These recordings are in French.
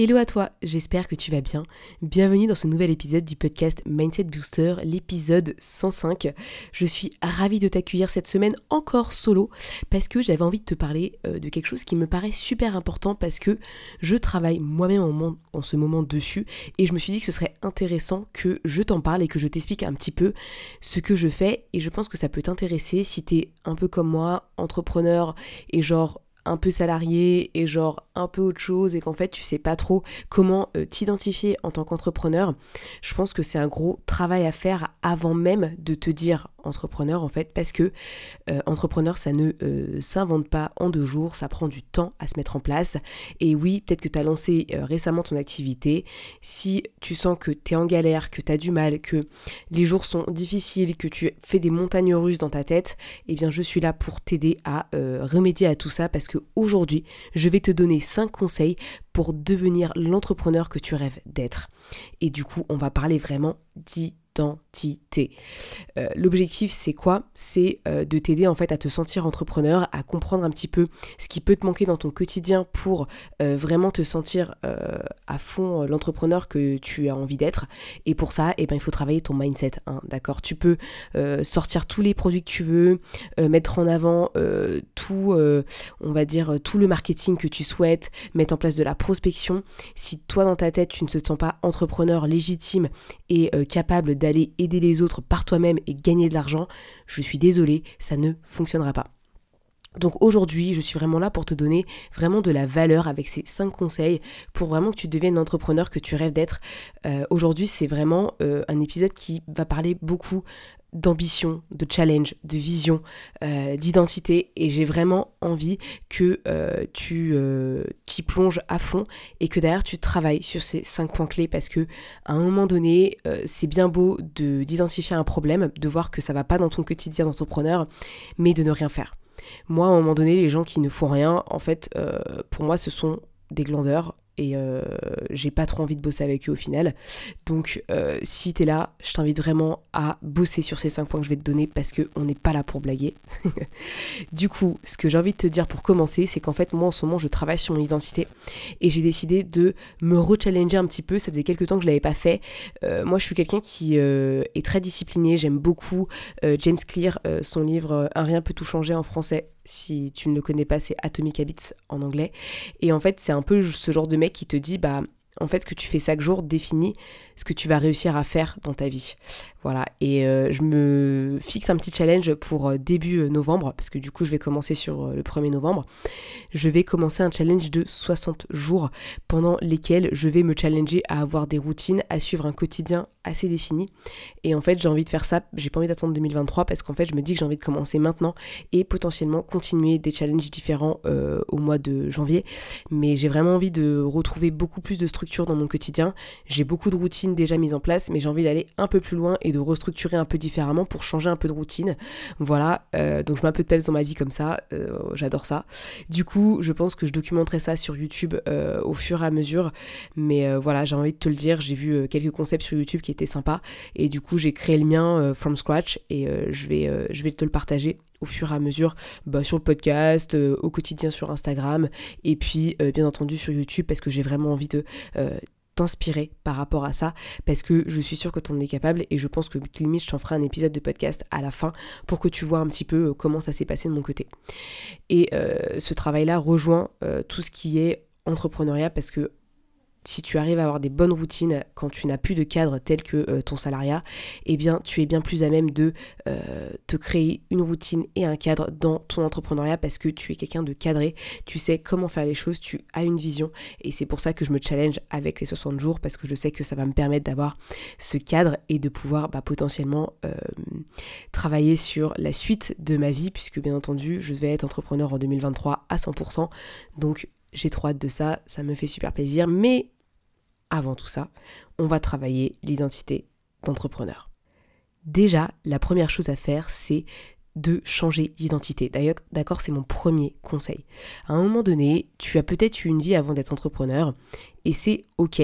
Hello à toi, j'espère que tu vas bien. Bienvenue dans ce nouvel épisode du podcast Mindset Booster, l'épisode 105. Je suis ravie de t'accueillir cette semaine encore solo parce que j'avais envie de te parler euh, de quelque chose qui me paraît super important parce que je travaille moi-même en, en, ce moment dessus et je me suis dit que ce serait intéressant que je t'en parle et que je t'explique un petit peu ce que je fais et je pense que ça peut t'intéresser si t'es un peu comme moi, entrepreneur et genre un peu salarié et genre un peu autre chose et qu'en fait tu sais pas trop comment euh, t'identifier en tant qu'entrepreneur, je pense que c'est un gros travail à faire avant même de te dire entrepreneur en fait parce que euh, entrepreneur ça ne euh, s'invente pas en deux jours, ça prend du temps à se mettre en place. Et oui peut-être que tu as lancé récemment ton activité, si tu sens que tu es en galère, que tu as du mal, que les jours sont difficiles, que tu fais des montagnes russes dans ta tête, eh bien je suis là pour t'aider à remédier à tout ça parce que aujourd'hui je vais te donner 5 conseils pour devenir l'entrepreneur que tu rêves d'être. Et du coup, on va parler vraiment d'identité. Euh, l'objectif, c'est quoi? C'est euh, de t'aider en fait à te sentir entrepreneur, à comprendre un petit peu ce qui peut te manquer dans ton quotidien pour euh, vraiment te sentir à fond l'entrepreneur que tu as envie d'être. Et pour ça, eh ben, il faut travailler ton mindset. Hein, D'accord? Tu peux sortir tous les produits que tu veux, mettre en avant tout, on va dire, tout le marketing que tu souhaites, mettre en place de la prospection. Si toi, dans ta tête, tu ne te sens pas entrepreneur légitime et capable d'aller aider les autres par toi-même et gagner de l'argent, je suis désolée, ça ne fonctionnera pas. Donc aujourd'hui, je suis vraiment là pour te donner vraiment de la valeur avec ces 5 conseils pour vraiment que tu deviennes l'entrepreneur que tu rêves d'être. Euh, aujourd'hui, c'est vraiment euh, un épisode qui va parler beaucoup d'ambition, de challenge, de vision, euh, d'identité et j'ai vraiment envie que tu t'y plonges à fond et que derrière tu travailles sur ces cinq points clés parce que à un moment donné c'est bien beau de d'identifier un problème, de voir que ça va pas dans ton quotidien d'entrepreneur mais de ne rien faire. Moi, à un moment donné, les gens qui ne font rien, en fait, euh, pour moi, ce sont des glandeurs et euh, j'ai pas trop envie de bosser avec eux au final. Donc euh, si t'es là, je t'invite vraiment à bosser sur ces 5 points que je vais te donner parce qu'on n'est pas là pour blaguer. du coup, ce que j'ai envie de te dire pour commencer, c'est qu'en fait moi en ce moment je travaille sur mon identité et j'ai décidé de me rechallenger un petit peu. Ça faisait quelques temps que je l'avais pas fait. Euh, moi je suis quelqu'un qui est très discipliné, j'aime beaucoup James Clear, son livre Un rien peut tout changer en français si tu ne le connais pas, c'est Atomic Habits en anglais. Et en fait, c'est un peu ce genre de mec qui te dit, bah, en fait, ce que tu fais chaque jour définit ce que tu vas réussir à faire dans ta vie. Voilà, et euh, je me fixe un petit challenge pour euh, début euh, novembre, parce que du coup je vais commencer sur le 1er novembre. Je vais commencer un challenge de 60 jours pendant lesquels je vais me challenger à avoir des routines, à suivre un quotidien assez défini. Et en fait j'ai envie de faire ça, j'ai pas envie d'attendre 2023 parce qu'en fait je me dis que j'ai envie de commencer maintenant et potentiellement continuer des challenges différents au mois de janvier. Mais j'ai vraiment envie de retrouver beaucoup plus de structure dans mon quotidien. J'ai beaucoup de routines déjà mises en place, mais j'ai envie d'aller un peu plus loin et de restructurer un peu différemment pour changer un peu de routine. Voilà, euh, donc je mets un peu de peps dans ma vie comme ça, euh, j'adore ça. Du coup, je pense que je documenterai ça sur YouTube euh, au fur et à mesure, mais voilà, j'ai envie de te le dire, j'ai vu quelques concepts sur YouTube qui étaient sympas, et du coup j'ai créé le mien from scratch, et je, vais, je vais te le partager au fur et à mesure bah, sur le podcast, au quotidien sur Instagram et puis bien entendu sur YouTube parce que j'ai vraiment envie de t'inspirer par rapport à ça parce que je suis sûre que tu en es capable et je pense que limite je t'en ferai un épisode de podcast à la fin pour que tu vois un petit peu euh, comment ça s'est passé de mon côté. Et euh, ce travail-là rejoint euh, tout ce qui est entrepreneuriat parce que si tu arrives à avoir des bonnes routines quand tu n'as plus de cadre tel que euh, ton salariat, eh bien tu es bien plus à même de euh, te créer une routine et un cadre dans ton entrepreneuriat parce que tu es quelqu'un de cadré, tu sais comment faire les choses, tu as une vision et c'est pour ça que je me challenge avec les 60 jours parce que je sais que ça va me permettre d'avoir ce cadre et de pouvoir bah, potentiellement euh, travailler sur la suite de ma vie puisque bien entendu je vais être entrepreneur en 2023 à 100% donc j'ai trop hâte de ça, ça me fait super plaisir. Mais avant tout ça, on va travailler l'identité d'entrepreneur. Déjà, la première chose à faire, c'est de changer d'identité. D'ailleurs, d'accord, c'est mon premier conseil. À un moment donné, tu as peut-être eu une vie avant d'être entrepreneur et c'est ok,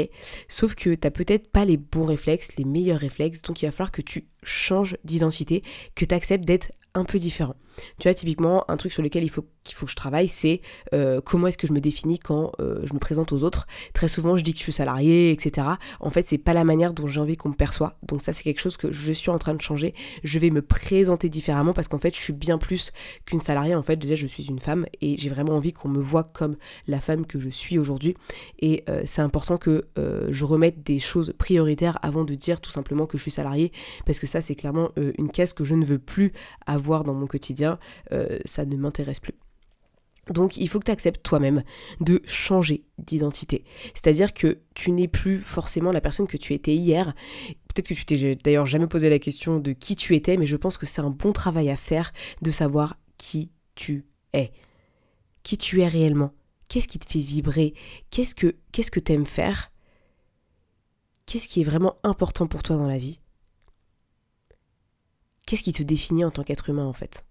sauf que tu n'as peut-être pas les bons réflexes, les meilleurs réflexes, donc il va falloir que tu changes d'identité, que tu acceptes d'être un peu différent. Tu vois, typiquement, un truc sur lequel il faut, qu'il faut que je travaille, c'est euh, comment est-ce que je me définis quand euh, je me présente aux autres. Très souvent, je dis que je suis salarié, etc. En fait, c'est pas la manière dont j'ai envie qu'on me perçoit. Donc ça, c'est quelque chose que je suis en train de changer. Je vais me présenter différemment parce qu'en fait, je suis bien plus qu'une salariée. En fait, déjà, je suis une femme et j'ai vraiment envie qu'on me voit comme la femme que je suis aujourd'hui. Et euh, c'est important que je remette des choses prioritaires avant de dire tout simplement que je suis salarié parce que ça, c'est clairement une caisse que je ne veux plus avoir dans mon quotidien euh, ça ne m'intéresse plus. Donc il faut que tu acceptes toi-même de changer d'identité. C'est-à-dire que tu n'es plus forcément la personne que tu étais hier. Peut-être que tu t'es d'ailleurs jamais posé la question de qui tu étais, mais je pense que c'est un bon travail à faire de savoir qui tu es. Qui tu es réellement. Qu'est-ce qui te fait vibrer? Qu'est-ce que qu'est-ce que t'aimes faire? Qu'est-ce qui est vraiment important pour toi dans la vie? Qu'est-ce qui te définit en tant qu'être humain en fait?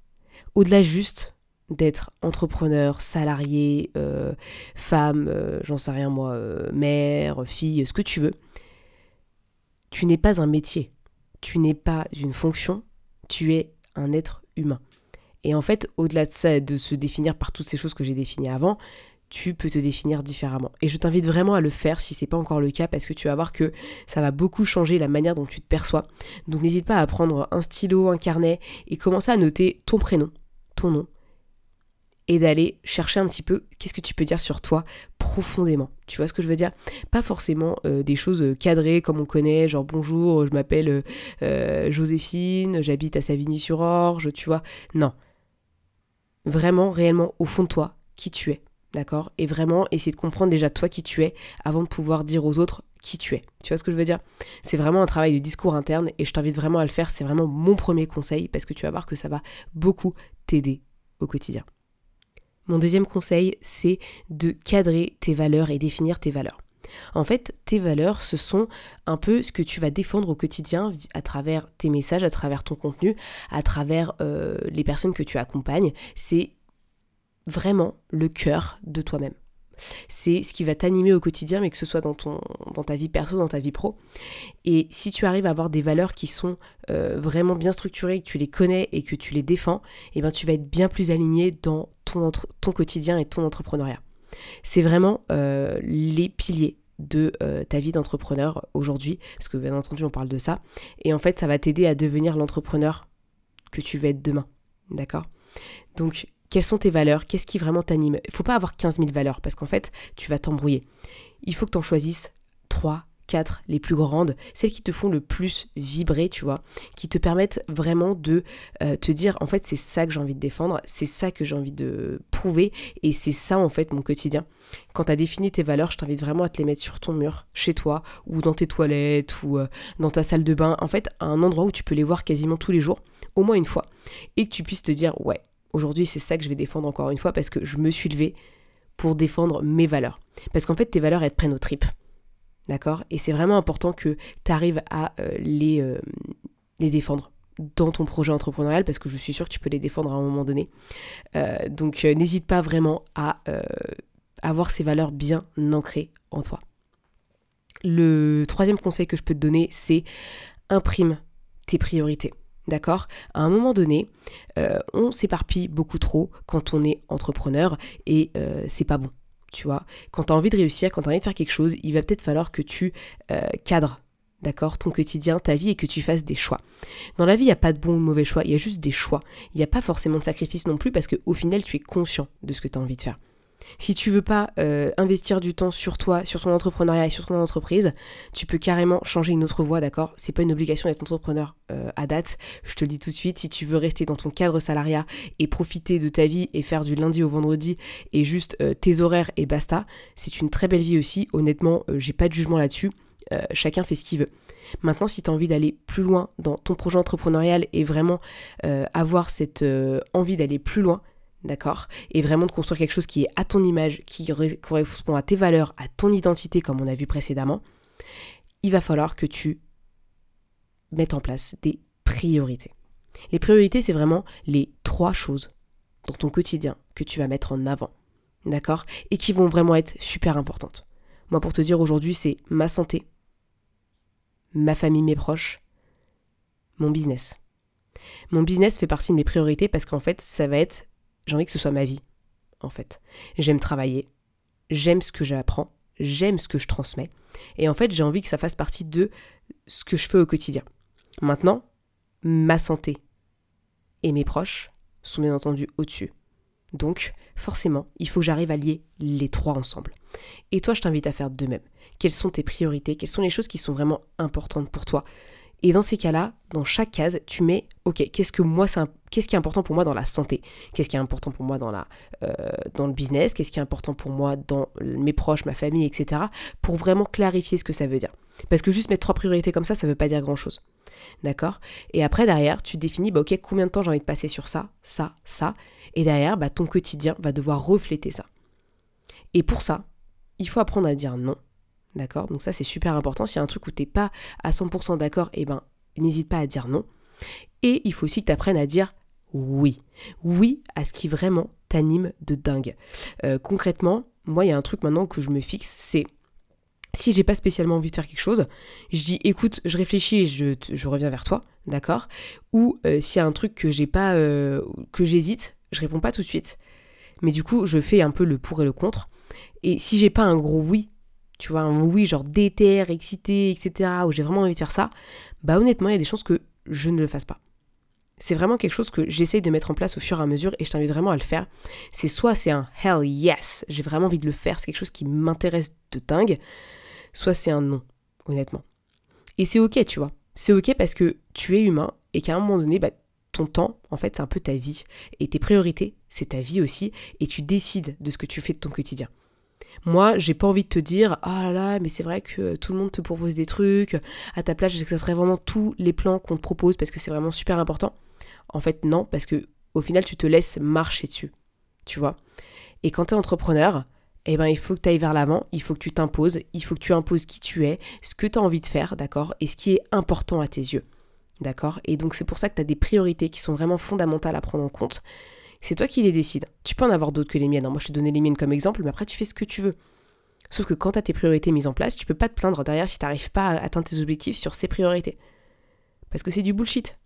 Au-delà juste d'être entrepreneur, salarié, euh, femme, euh, j'en sais rien moi, euh, mère, fille, ce que tu veux, tu n'es pas un métier, tu n'es pas une fonction, tu es un être humain. Et en fait, au-delà de ça, de se définir par toutes ces choses que j'ai définies avant, tu peux te définir différemment. Et je t'invite vraiment à le faire si c'est pas encore le cas parce que tu vas voir que ça va beaucoup changer la manière dont tu te perçois. Donc n'hésite pas à prendre un stylo, un carnet et commencer à noter ton prénom, ton nom et d'aller chercher un petit peu qu'est-ce que tu peux dire sur toi profondément. Tu vois ce que je veux dire? Pas forcément euh, des choses euh, cadrées comme on connaît, genre bonjour, je m'appelle euh, Joséphine, j'habite à Savigny-sur-Orge, tu vois. Non. Vraiment, réellement, au fond de toi, qui tu es d'accord? Et vraiment essayer de comprendre déjà toi qui tu es avant de pouvoir dire aux autres qui tu es. Tu vois ce que je veux dire? C'est vraiment un travail de discours interne et je t'invite vraiment à le faire. C'est vraiment mon premier conseil parce que tu vas voir que ça va beaucoup t'aider au quotidien. Mon deuxième conseil, c'est de cadrer tes valeurs et définir tes valeurs. En fait, tes valeurs, ce sont un peu ce que tu vas défendre au quotidien à travers tes messages, à travers ton contenu, à travers euh, les personnes que tu accompagnes. C'est vraiment le cœur de toi-même. C'est ce qui va t'animer au quotidien, mais que ce soit dans, ta vie perso, dans ta vie pro. Et si tu arrives à avoir des valeurs qui sont euh, vraiment bien structurées, que tu les connais et que tu les défends, eh ben tu vas être bien plus aligné dans ton, ton quotidien et ton entrepreneuriat. C'est vraiment euh, les piliers de euh, ta vie d'entrepreneur aujourd'hui, parce que bien entendu on parle de ça. Et en fait, ça va t'aider à devenir l'entrepreneur que tu veux être demain. D'accord? Donc quelles sont tes valeurs Qu'est-ce qui vraiment t'anime Il faut pas avoir 15 000 valeurs parce qu'en fait, tu vas t'embrouiller. Il faut que tu en choisisses 3, 4, les plus grandes, celles qui te font le plus vibrer, tu vois, qui te permettent vraiment de euh, te dire, en fait, c'est ça que j'ai envie de défendre, c'est ça que j'ai envie de prouver, et c'est ça, en fait, mon quotidien. Quand tu as défini tes valeurs, je t'invite vraiment à te les mettre sur ton mur, chez toi, ou dans tes toilettes, ou euh, dans ta salle de bain, en fait, à un endroit où tu peux les voir quasiment tous les jours, au moins une fois, et que tu puisses te dire, ouais, aujourd'hui c'est ça que je vais défendre encore une fois parce que je me suis levée pour défendre mes valeurs. Parce qu'en fait tes valeurs elles te prennent au tripes. D'accord? Et c'est vraiment important que tu arrives à euh, les, euh, les défendre dans ton projet entrepreneurial parce que je suis sûre que tu peux les défendre à un moment donné. Euh, donc n'hésite pas vraiment à avoir ces valeurs bien ancrées en toi. Le troisième conseil que je peux te donner, c'est imprime tes priorités. D'accord? À un moment donné, euh, on s'éparpille beaucoup trop quand on est entrepreneur et euh, c'est pas bon. Tu vois? Quand tu as envie de réussir, quand tu as envie de faire quelque chose, il va peut-être falloir que tu euh, cadres d'accord, ton quotidien, ta vie et que tu fasses des choix. Dans la vie, il n'y a pas de bon ou de mauvais choix, il y a juste des choix. Il n'y a pas forcément de sacrifice non plus parce qu'au final, tu es conscient de ce que tu as envie de faire. Si tu veux pas euh, investir du temps sur toi, sur ton entrepreneuriat et sur ton entreprise, tu peux carrément changer une autre voie, d'accord? C'est pas une obligation d'être entrepreneur euh, à date. Je te le dis tout de suite, si tu veux rester dans ton cadre salariat et profiter de ta vie et faire du lundi au vendredi et juste euh, tes horaires et basta, c'est une très belle vie aussi. Honnêtement, j'ai pas de jugement là-dessus. chacun fait ce qu'il veut. Maintenant, si tu as envie d'aller plus loin dans ton projet entrepreneurial et vraiment avoir cette envie d'aller plus loin, d'accord? Et vraiment de construire quelque chose qui est à ton image, qui correspond à tes valeurs, à ton identité, comme on a vu précédemment, il va falloir que tu mettes en place des priorités. Les priorités, c'est vraiment les trois choses dans ton quotidien que tu vas mettre en avant. D'accord? Et qui vont vraiment être super importantes. Moi, pour te dire aujourd'hui, c'est ma santé, ma famille, mes proches, mon business. Mon business fait partie de mes priorités parce qu'en fait, ça va être, j'ai envie que ce soit ma vie, en fait. J'aime travailler, j'aime ce que j'apprends, j'aime ce que je transmets, et en fait, j'ai envie que ça fasse partie de ce que je fais au quotidien. Maintenant, ma santé et mes proches sont bien entendu au-dessus. Donc, forcément, il faut que j'arrive à lier les trois ensemble. Et toi, je t'invite à faire de même. Quelles sont tes priorités? Quelles sont les choses qui sont vraiment importantes pour toi? Et dans ces cas-là, dans chaque case, tu mets, ok, qu'est-ce que moi, qu'est-ce qui est important pour moi dans la santé? Qu'est-ce qui est important pour moi dans, la, euh, dans le business? Qu'est-ce qui est important pour moi dans mes proches, ma famille, etc. Pour vraiment clarifier ce que ça veut dire. Parce que juste mettre trois priorités comme ça, ça ne veut pas dire grand-chose. D'accord? Et après, derrière, tu définis, bah, ok, combien de temps j'ai envie de passer sur ça, ça, ça. Et derrière, bah, ton quotidien va devoir refléter ça. Et pour ça, il faut apprendre à dire non D'accord? Donc ça c'est super important. S'il y a un truc où tu n'es pas à 100% d'accord, eh ben n'hésite pas à dire non. Et il faut aussi que tu apprennes à dire oui. Oui à ce qui vraiment t'anime de dingue. Euh, concrètement, moi il y a un truc maintenant que je me fixe, c'est si j'ai pas spécialement envie de faire quelque chose, je dis écoute, je réfléchis et je, reviens vers toi, d'accord? Ou euh, s'il y a un truc que j'ai pas, euh, que j'hésite, je réponds pas tout de suite. Mais du coup, je fais un peu le pour et le contre. Et si j'ai pas un gros oui tu vois, un oui genre déter, excité, etc., où j'ai vraiment envie de faire ça, bah honnêtement, il y a des chances que je ne le fasse pas. C'est vraiment quelque chose que j'essaye de mettre en place au fur et à mesure et je t'invite vraiment à le faire. C'est soit c'est un hell yes, j'ai vraiment envie de le faire, c'est quelque chose qui m'intéresse de dingue, soit c'est un non, honnêtement. Et c'est ok, tu vois. C'est ok parce que tu es humain et qu'à un moment donné, bah, ton temps, en fait, c'est un peu ta vie. Et tes priorités, c'est ta vie aussi. Et tu décides de ce que tu fais de ton quotidien. Moi, j'ai pas envie de te dire ah là là, mais c'est vrai que tout le monde te propose des trucs. À ta place, j'accepterai vraiment tous les plans qu'on te propose parce que c'est vraiment super important. En fait, non, parce que au final, tu te laisses marcher dessus. Tu vois? Et quand tu entrepreneur, eh ben, il faut que tu ailles vers l'avant, il faut que tu t'imposes, il faut que tu imposes qui tu es, ce que tu as envie de faire, d'accord? Et ce qui est important à tes yeux. D'accord? Et donc, c'est pour ça que tu as des priorités qui sont vraiment fondamentales à prendre en compte c'est toi qui les décides. Tu peux en avoir d'autres que les miennes. Hein. Moi, je t'ai donné les miennes comme exemple, mais après, tu fais ce que tu veux. Sauf que quand tu tes priorités mises en place, tu peux pas te plaindre derrière si tu n'arrives pas à atteindre tes objectifs sur ces priorités. Parce que c'est du bullshit.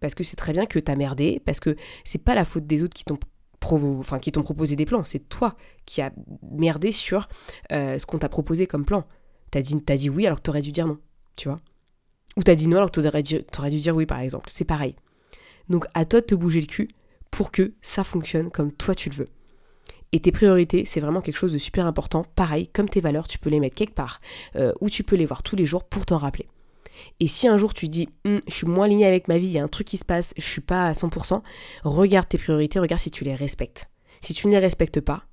Parce que c'est très bien que tu as merdé, parce que c'est pas la faute des autres qui t'ont proposé des plans, c'est toi qui as merdé sur euh, ce qu'on t'a proposé comme plan. T'as dit, as dit oui alors que t'aurais dû dire non, tu vois. Ou t'as dit non alors que t'aurais aurais dû dire oui par exemple, c'est pareil. Donc à toi de te bouger le cul pour que ça fonctionne comme toi tu le veux. Et tes priorités, c'est vraiment quelque chose de super important. Pareil, comme tes valeurs, tu peux les mettre quelque part, euh, ou tu peux les voir tous les jours pour t'en rappeler. Et si un jour tu dis, hum, je suis moins aligné avec ma vie, il y a un truc qui se passe, je suis pas à 100%, regarde tes priorités, regarde si tu les respectes. Si tu ne les respectes pas,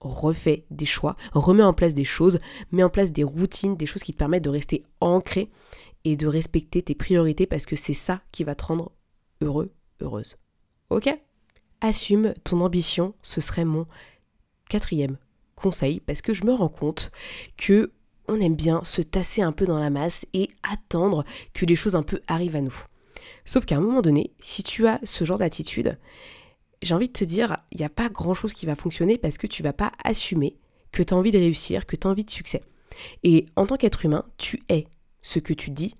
refais des choix, remets en place des choses, mets en place des routines, des choses qui te permettent de rester ancré et de respecter tes priorités parce que c'est ça qui va te rendre heureux, heureuse. Ok Assume ton ambition, ce serait mon quatrième conseil parce que je me rends compte que on aime bien se tasser un peu dans la masse et attendre que les choses un peu arrivent à nous. Sauf qu'à un moment donné, si tu as ce genre d'attitude, j'ai envie de te dire, il n'y a pas grand chose qui va fonctionner parce que tu vas pas assumer que tu as envie de réussir, que tu as envie de succès. Et en tant qu'être humain, tu es ce que tu dis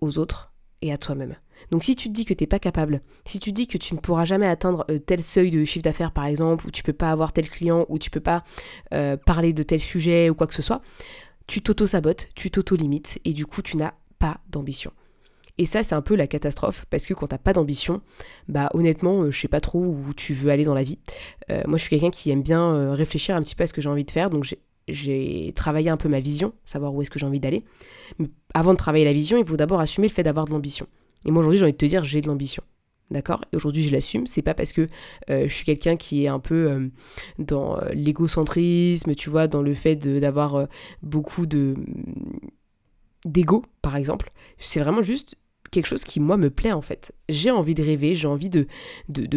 aux autres et à toi-même. Donc si tu te dis que tu n'es pas capable, si tu te dis que tu ne pourras jamais atteindre euh, tel seuil de chiffre d'affaires par exemple, ou tu peux pas avoir tel client, ou tu peux pas euh, parler de tel sujet ou quoi que ce soit, tu t'auto-sabotes, tu t'auto-limites, et du coup tu n'as pas d'ambition. Et ça, c'est un peu la catastrophe, parce que quand t'as pas d'ambition, bah honnêtement, euh, je sais pas trop où tu veux aller dans la vie. moi, je suis quelqu'un qui aime bien réfléchir un petit peu à ce que j'ai envie de faire, donc j'ai travaillé un peu ma vision, savoir où est-ce que j'ai envie d'aller. Mais avant de travailler la vision, il faut d'abord assumer le fait d'avoir de l'ambition. Et moi aujourd'hui, j'ai envie de te dire, j'ai de l'ambition. D'accord? Et aujourd'hui, je l'assume. C'est pas parce que euh, je suis quelqu'un qui est un peu euh, dans euh, l'égocentrisme, tu vois, dans le fait d'avoir beaucoup de d'ego, par exemple. C'est vraiment juste quelque chose qui moi me plaît en fait. J'ai envie de rêver, j'ai envie de,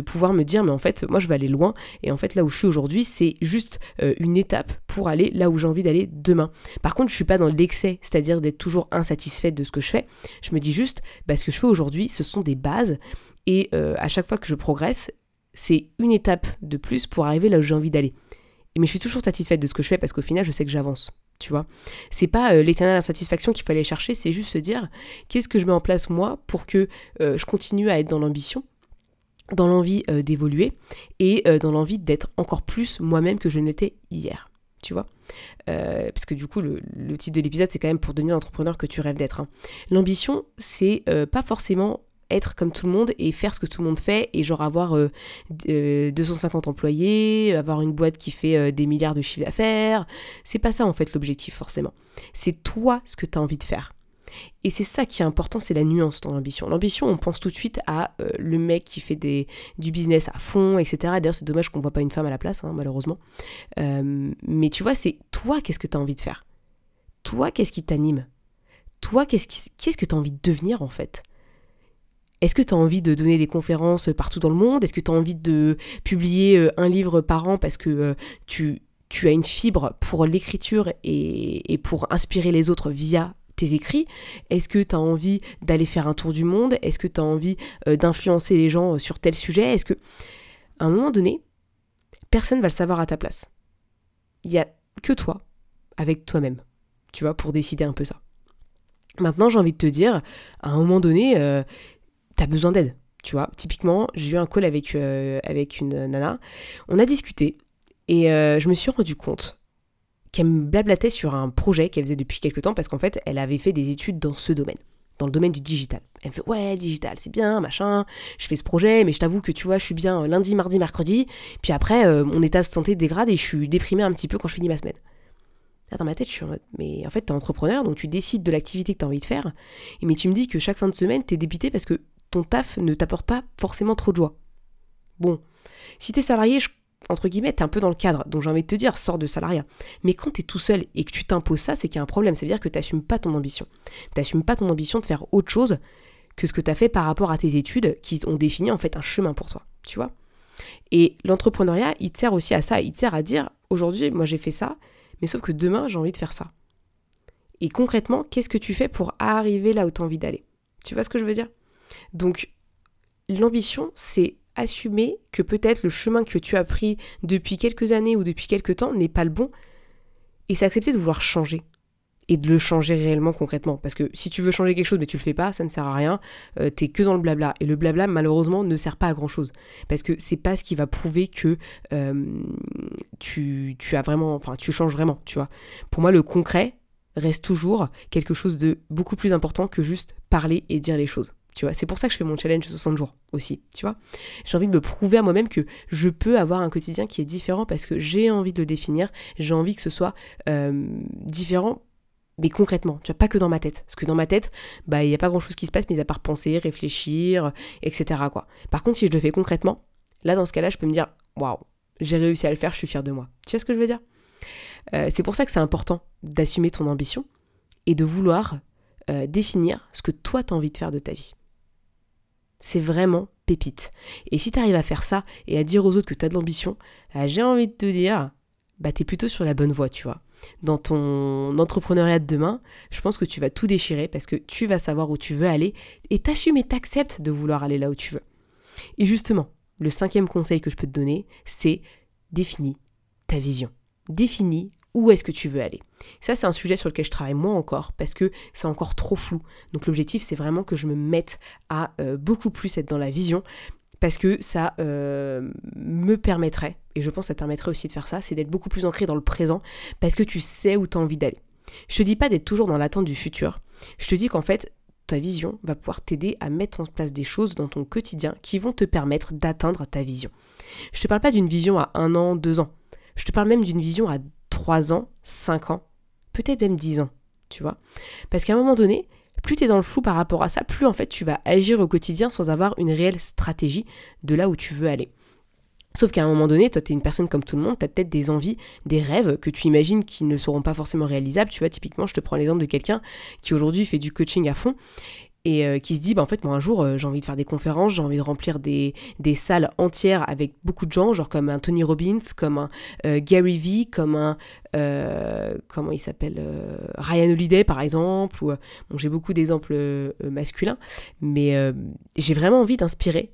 pouvoir me dire mais en fait moi je vais aller loin et en fait là où je suis aujourd'hui c'est juste euh, une étape pour aller là où j'ai envie d'aller demain. Par contre je suis pas dans l'excès, c'est-à-dire d'être toujours insatisfaite de ce que je fais. Je me dis juste bah, ce que je fais aujourd'hui ce sont des bases et euh, à chaque fois que je progresse c'est une étape de plus pour arriver là où j'ai envie d'aller. Mais je suis toujours satisfaite de ce que je fais parce qu'au final je sais que j'avance tu vois. C'est pas euh, l'éternelle insatisfaction qu'il fallait chercher, c'est juste se dire qu'est-ce que je mets en place moi pour que euh, je continue à être dans l'ambition, dans l'envie euh, d'évoluer et dans l'envie d'être encore plus moi-même que je n'étais hier, tu vois. parce que du coup, le, titre de l'épisode, c'est quand même pour devenir l'entrepreneur que tu rêves d'être. Hein. L'ambition, c'est pas forcément être comme tout le monde et faire ce que tout le monde fait et genre avoir 250 euh, euh, employés, avoir une boîte qui fait euh, des milliards de chiffre d'affaires. C'est pas ça en fait l'objectif forcément. C'est toi ce que tu as envie de faire. Et c'est ça qui est important, c'est la nuance dans l'ambition. L'ambition, on pense tout de suite à le mec qui fait du business à fond, etc. D'ailleurs, c'est dommage qu'on voit pas une femme à la place, hein, malheureusement. mais tu vois, c'est toi, qu'est-ce que tu as envie de faire? Toi, qu'est-ce qui t'anime? Toi, qu'est-ce, qu'est-ce que tu as envie de devenir en fait? Est-ce que tu as envie de donner des conférences partout dans le monde? Est-ce que tu as envie de publier euh, un livre par an parce que euh, tu, as une fibre pour l'écriture et, pour inspirer les autres via tes écrits? Est-ce que tu as envie d'aller faire un tour du monde? Est-ce que tu as envie euh, d'influencer les gens sur tel sujet? Est-ce que, à un moment donné, personne va le savoir à ta place. Il n'y a que toi, avec toi-même, tu vois, pour décider un peu ça. Maintenant, j'ai envie de te dire, à un moment donné, t'as besoin d'aide. Tu vois, typiquement, j'ai eu un call avec, euh, avec une nana, on a discuté et euh, je me suis rendu compte qu'elle me blablatait sur un projet qu'elle faisait depuis quelques temps parce qu'en fait, elle avait fait des études dans ce domaine, dans le domaine du digital. Elle me fait ouais, digital, c'est bien, machin, je fais ce projet, mais je t'avoue que tu vois, je suis bien lundi, mardi, mercredi, puis après, euh, mon état de santé dégrade et je suis déprimée un petit peu quand je finis ma semaine. Dans ma tête, je suis en mode, mais en fait, t'es entrepreneur, donc tu décides de l'activité que t'as envie de faire, mais tu me dis que chaque fin de semaine, t'es débité parce que ton taf ne t'apporte pas forcément trop de joie. Bon, si t'es salarié, entre guillemets, t'es un peu dans le cadre, donc j'ai envie de te dire, sors de salariat. Mais quand t'es tout seul et que tu t'imposes ça, c'est qu'il y a un problème, ça veut dire que t'assumes pas ton ambition. T'assumes pas ton ambition de faire autre chose que ce que t'as fait par rapport à tes études qui ont défini en fait un chemin pour toi, tu vois. Et l'entrepreneuriat, il te sert aussi à ça, il te sert à dire, aujourd'hui, moi j'ai fait ça, mais sauf que demain, j'ai envie de faire ça. Et concrètement, qu'est-ce que tu fais pour arriver là où tu as envie d'aller? Tu vois ce que je veux dire? Donc, l'ambition, c'est assumer que peut-être le chemin que tu as pris depuis quelques années ou depuis quelques temps n'est pas le bon, et c'est accepter de vouloir changer et de le changer réellement concrètement. Parce que si tu veux changer quelque chose mais tu le fais pas, ça ne sert à rien. Euh, t'es que dans le blabla. Et le blabla, malheureusement, ne sert pas à grand chose. Parce que c'est pas ce qui va prouver que euh, tu, as vraiment. Enfin, tu changes vraiment, tu vois. Pour moi, le concret reste toujours quelque chose de beaucoup plus important que juste parler et dire les choses c'est pour ça que je fais mon challenge 60 jours aussi, tu vois. J'ai envie de me prouver à moi-même que je peux avoir un quotidien qui est différent parce que j'ai envie de le définir, j'ai envie que ce soit euh, différent mais concrètement, tu vois, pas que dans ma tête. Parce que dans ma tête, bah, il n'y a pas grand chose qui se passe, mais à part penser, réfléchir, etc. Par contre, si je le fais concrètement, là, dans ce cas-là, je peux me dire, waouh, j'ai réussi à le faire, je suis fière de moi. Tu vois ce que je veux dire? Euh, C'est pour ça que c'est important d'assumer ton ambition et de vouloir euh, définir ce que toi, tu as envie de faire de ta vie. C'est vraiment pépite. Et si tu arrives à faire ça et à dire aux autres que tu as de l'ambition, bah, j'ai envie de te dire, bah es plutôt sur la bonne voie, tu vois. Dans ton entrepreneuriat de demain, je pense que tu vas tout déchirer parce que tu vas savoir où tu veux aller et t'assumes et t'acceptes de vouloir aller là où tu veux. Et justement, le cinquième conseil que je peux te donner, c'est définis ta vision. Définis où est-ce que tu veux aller. Ça, c'est un sujet sur lequel je travaille moi encore parce que c'est encore trop flou. Donc l'objectif, c'est vraiment que je me mette à euh, beaucoup plus être dans la vision parce que ça euh, me permettrait, et je pense que ça te permettrait aussi de faire ça, c'est d'être beaucoup plus ancré dans le présent parce que tu sais où tu as envie d'aller. Je te dis pas d'être toujours dans l'attente du futur. Je te dis qu'en fait, ta vision va pouvoir t'aider à mettre en place des choses dans ton quotidien qui vont te permettre d'atteindre ta vision. Je te parle pas d'une vision à un an, deux ans. Je te parle même d'une vision à 3 ans, 5 ans, peut-être même 10 ans, tu vois. Parce qu'à un moment donné, plus tu es dans le flou par rapport à ça, plus en fait tu vas agir au quotidien sans avoir une réelle stratégie de là où tu veux aller. Sauf qu'à un moment donné, toi, tu es une personne comme tout le monde, tu as peut-être des envies, des rêves que tu imagines qui ne seront pas forcément réalisables. Tu vois, typiquement, je te prends l'exemple de quelqu'un qui aujourd'hui fait du coaching à fond et euh, qui se dit, bah, en fait, moi un jour, euh, j'ai envie de faire des conférences, j'ai envie de remplir des, des, salles entières avec beaucoup de gens, genre comme un Tony Robbins, comme un euh, Gary Vee, comme un, comment il s'appelle, Ryan Holiday par exemple, ou, bon, j'ai beaucoup d'exemples masculins, mais j'ai vraiment envie d'inspirer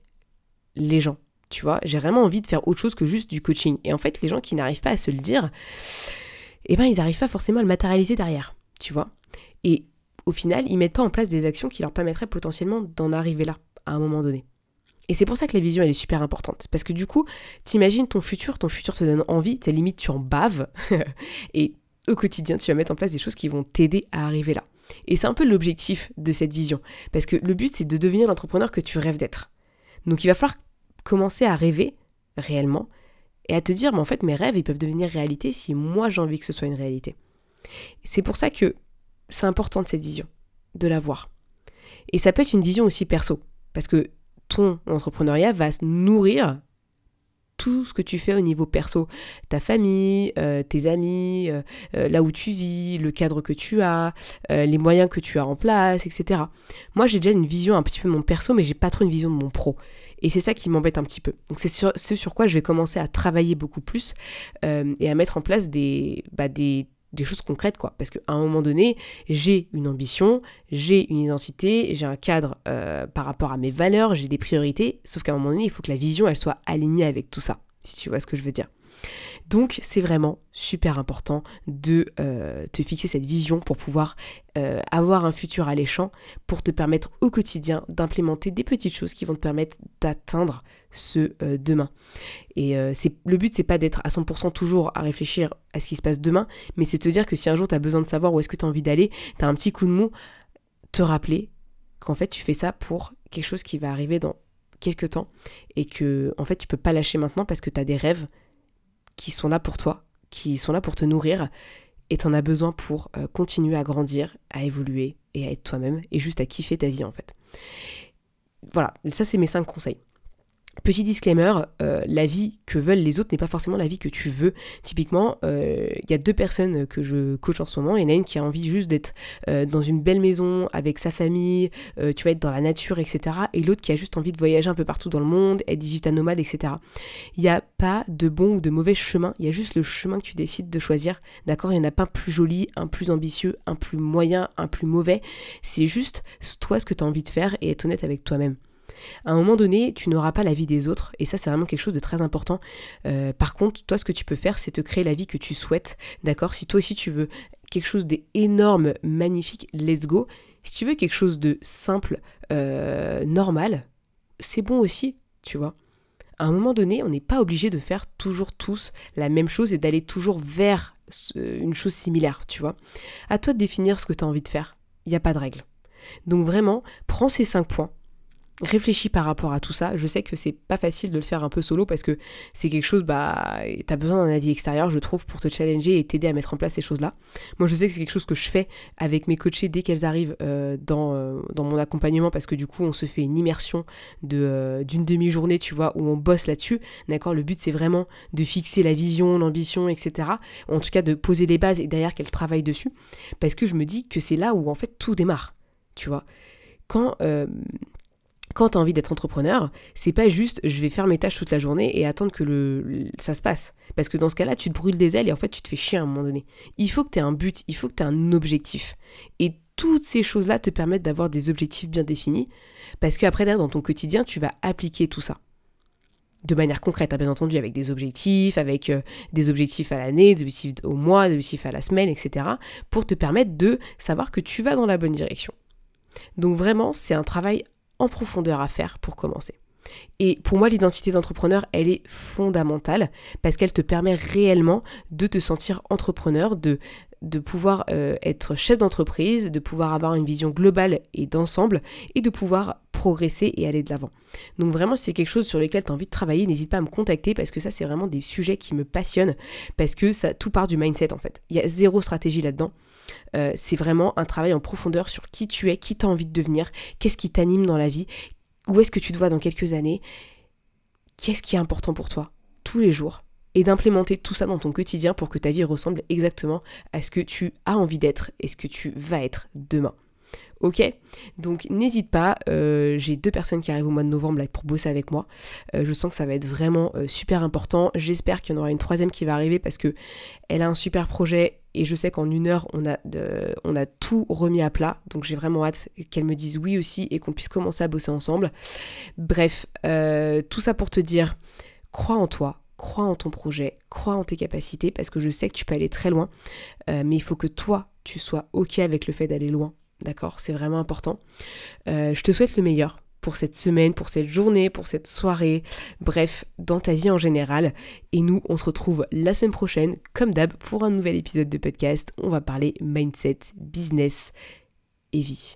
les gens, tu vois, j'ai vraiment envie de faire autre chose que juste du coaching. Et en fait, les gens qui n'arrivent pas à se le dire, eh ben, ils n'arrivent pas forcément à le matérialiser derrière, tu vois. Et au final, ils mettent pas en place des actions qui leur permettraient potentiellement d'en arriver là, à un moment donné. Et c'est pour ça que la vision, elle est super importante. Parce que du coup, t'imagines ton futur, ton futur te donne envie, tes limites, tu en baves. et au quotidien, tu vas mettre en place des choses qui vont t'aider à arriver là. Et c'est un peu l'objectif de cette vision. Parce que le but, c'est de devenir l'entrepreneur que tu rêves d'être. Donc il va falloir commencer à rêver réellement et à te dire, mais en fait, mes rêves, ils peuvent devenir réalité si moi j'ai envie que ce soit une réalité. C'est pour ça que c'est important de cette vision, de l'avoir. Et ça peut être une vision aussi perso, parce que ton entrepreneuriat va nourrir tout ce que tu fais au niveau perso, ta famille, euh, tes amis, euh, euh, là où tu vis, le cadre que tu as, les moyens que tu as en place, etc. Moi, j'ai déjà une vision un petit peu de mon perso, mais j'ai pas trop une vision de mon pro. Et c'est ça qui m'embête un petit peu. Donc c'est sur, ce sur quoi je vais commencer à travailler beaucoup plus et à mettre en place des, bah, des des choses concrètes, quoi. Parce qu'à un moment donné, j'ai une ambition, j'ai une identité, j'ai un cadre euh, par rapport à mes valeurs, j'ai des priorités, sauf qu'à un moment donné, il faut que la vision, elle soit alignée avec tout ça, si tu vois ce que je veux dire. Donc c'est vraiment super important de euh, te fixer cette vision pour pouvoir euh, avoir un futur alléchant, pour te permettre au quotidien d'implémenter des petites choses qui vont te permettre d'atteindre ce euh, demain. Et le but c'est pas d'être à 100% toujours à réfléchir à ce qui se passe demain, mais c'est te dire que si un jour tu as besoin de savoir où est-ce que tu as envie d'aller, tu as un petit coup de mou, te rappeler qu'en fait tu fais ça pour quelque chose qui va arriver dans quelques temps et que en fait tu peux pas lâcher maintenant parce que tu as des rêves qui sont là pour toi, qui sont là pour te nourrir, et tu en as besoin pour euh, continuer à grandir, à évoluer et à être toi-même, et juste à kiffer ta vie en fait. Voilà, ça c'est mes cinq conseils. Petit disclaimer, euh, la vie que veulent les autres n'est pas forcément la vie que tu veux. Typiquement, euh, il y a deux personnes que je coach en ce moment. Il y en a une qui a envie juste d'être euh, dans une belle maison avec sa famille, tu vas être dans la nature, etc. Et l'autre qui a juste envie de voyager un peu partout dans le monde, être digital nomade, etc. Il n'y a pas de bon ou de mauvais chemin. Il y a juste le chemin que tu décides de choisir. D'accord Il n'y en a pas un plus joli, un plus ambitieux, un plus moyen, un plus mauvais. C'est juste toi ce que tu as envie de faire et être honnête avec toi-même. À un moment donné, tu n'auras pas la vie des autres, et ça c'est vraiment quelque chose de très important. Euh, par contre, toi ce que tu peux faire, c'est te créer la vie que tu souhaites, d'accord? Si toi aussi tu veux quelque chose d'énorme, magnifique, let's go. Si tu veux quelque chose de simple, euh, normal, c'est bon aussi, tu vois? À un moment donné, on n'est pas obligé de faire toujours tous la même chose et d'aller toujours vers une chose similaire, tu vois? À toi de définir ce que tu as envie de faire. Il n'y a pas de règle. Donc vraiment, prends ces cinq points, réfléchis par rapport à tout ça. Je sais que c'est pas facile de le faire un peu solo parce que c'est quelque chose, bah, t'as besoin d'un avis extérieur, je trouve, pour te challenger et t'aider à mettre en place ces choses-là. Moi, je sais que c'est quelque chose que je fais avec mes coachés dès qu'elles arrivent euh, dans, euh, dans mon accompagnement parce que du coup, on se fait une immersion de, euh, d'une demi-journée, tu vois, où on bosse là-dessus. D'accord Le but, c'est vraiment de fixer la vision, l'ambition, etc. En tout cas, de poser les bases et derrière qu'elles travaillent dessus. Parce que je me dis que c'est là où, en fait, tout démarre. Tu vois Quand quand tu as envie d'être entrepreneur, c'est pas juste je vais faire mes tâches toute la journée et attendre que le, ça se passe. Parce que dans ce cas-là, tu te brûles des ailes et en fait, tu te fais chier à un moment donné. Il faut que tu aies un but, il faut que tu aies un objectif. Et toutes ces choses-là te permettent d'avoir des objectifs bien définis parce qu'après, dans ton quotidien, tu vas appliquer tout ça. De manière concrète, hein, bien entendu, avec des objectifs, avec euh, des objectifs à l'année, des objectifs au mois, des objectifs à la semaine, etc. pour te permettre de savoir que tu vas dans la bonne direction. Donc vraiment, c'est un travail profondeur à faire pour commencer. Et pour moi, l'identité d'entrepreneur, elle est fondamentale parce qu'elle te permet réellement de te sentir entrepreneur, de, de pouvoir euh, être chef d'entreprise, de pouvoir avoir une vision globale et d'ensemble et de pouvoir progresser et aller de l'avant. Donc vraiment, si c'est quelque chose sur lequel tu as envie de travailler, n'hésite pas à me contacter parce que ça, c'est vraiment des sujets qui me passionnent parce que ça tout part du mindset en fait. Il y a zéro stratégie là-dedans. Euh, c'est vraiment un travail en profondeur sur qui tu es, qui tu as envie de devenir, qu'est-ce qui t'anime dans la vie, où est-ce que tu te vois dans quelques années, qu'est-ce qui est important pour toi tous les jours et d'implémenter tout ça dans ton quotidien pour que ta vie ressemble exactement à ce que tu as envie d'être et ce que tu vas être demain. Ok? Donc n'hésite pas, euh, j'ai deux personnes qui arrivent au mois de novembre pour bosser avec moi. Euh, je sens que ça va être vraiment euh, super important. J'espère qu'il y en aura une troisième qui va arriver parce que elle a un super projet et je sais qu'en une heure on a, on a tout remis à plat. Donc j'ai vraiment hâte qu'elle me dise oui aussi et qu'on puisse commencer à bosser ensemble. Bref, tout ça pour te dire, crois en toi, crois en ton projet, crois en tes capacités, parce que je sais que tu peux aller très loin, mais il faut que toi, tu sois OK avec le fait d'aller loin D'accord? C'est vraiment important. Euh, je te souhaite le meilleur pour cette semaine, pour cette journée, pour cette soirée, bref, dans ta vie en général. Et nous, on se retrouve la semaine prochaine, comme d'hab, pour un nouvel épisode de podcast. On va parler mindset, business et vie.